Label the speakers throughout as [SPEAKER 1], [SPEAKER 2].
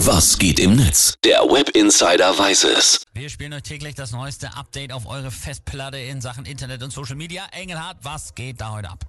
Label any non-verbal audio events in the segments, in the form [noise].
[SPEAKER 1] Was geht im Netz? Der Web Insider weiß es.
[SPEAKER 2] Wir spielen euch täglich das neueste Update auf eure Festplatte in Sachen Internet und Social Media. Engelhardt, was geht da heute ab?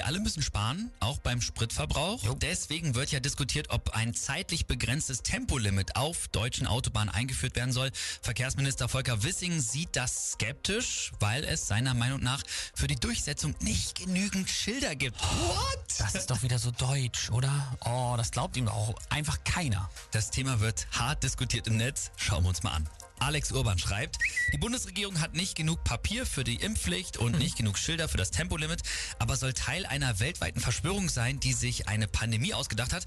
[SPEAKER 3] Wir alle müssen sparen, auch beim Spritverbrauch.
[SPEAKER 2] Jo.
[SPEAKER 3] Deswegen wird ja diskutiert, ob ein zeitlich begrenztes Tempolimit auf deutschen Autobahnen eingeführt werden soll. Verkehrsminister Volker Wissing sieht das skeptisch, weil es seiner Meinung nach für die Durchsetzung nicht genügend Schilder gibt. What?
[SPEAKER 2] Das ist doch wieder so deutsch, oder? Oh, das glaubt ihm doch auch einfach keiner.
[SPEAKER 3] Das Thema wird hart diskutiert im Netz. Schauen wir uns mal an. Alex Urban schreibt, die Bundesregierung hat nicht genug Papier für die Impfpflicht und nicht genug Schilder für das Tempolimit, aber soll Teil einer weltweiten Verschwörung sein, die sich eine Pandemie ausgedacht hat.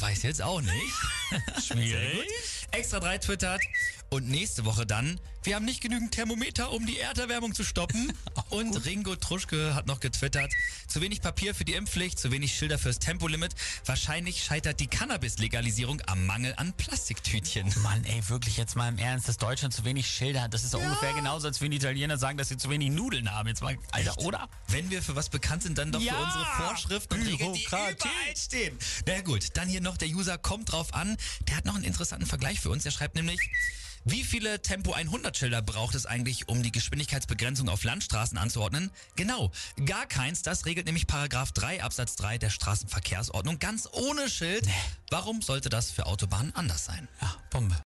[SPEAKER 3] Weiß jetzt auch nicht. [laughs] Gut. Extra 3 twittert. Und nächste Woche dann, wir haben nicht genügend Thermometer, um die Erderwärmung zu stoppen. [laughs] Und Ringo Truschke hat noch getwittert, zu wenig Papier für die Impfpflicht, zu wenig Schilder fürs Tempolimit. Wahrscheinlich scheitert die Cannabis-Legalisierung am Mangel an Plastiktütchen.
[SPEAKER 2] Mann, ey, wirklich jetzt mal im Ernst, dass Deutschland zu wenig Schilder hat. Das ist doch ungefähr genauso, als wenn die Italiener sagen, dass sie zu wenig Nudeln haben. Jetzt mal, Alter, oder?
[SPEAKER 3] Wenn wir für was bekannt sind, dann doch
[SPEAKER 2] Ja!
[SPEAKER 3] für unsere Vorschriften und Regeln, die
[SPEAKER 2] Bürokratie.
[SPEAKER 3] überall stehen. Na gut, dann hier noch der User kommt drauf an. Der hat noch einen interessanten Vergleich für uns. Der schreibt nämlich, wie viele Tempo 100 Schilder braucht es eigentlich, um die Geschwindigkeitsbegrenzung auf Landstraßen anzuordnen? Genau, gar keins. Das regelt nämlich Paragraph 3 Absatz 3 der Straßenverkehrsordnung ganz ohne Schild. Warum sollte das für Autobahnen anders sein?
[SPEAKER 2] Ja, Bombe.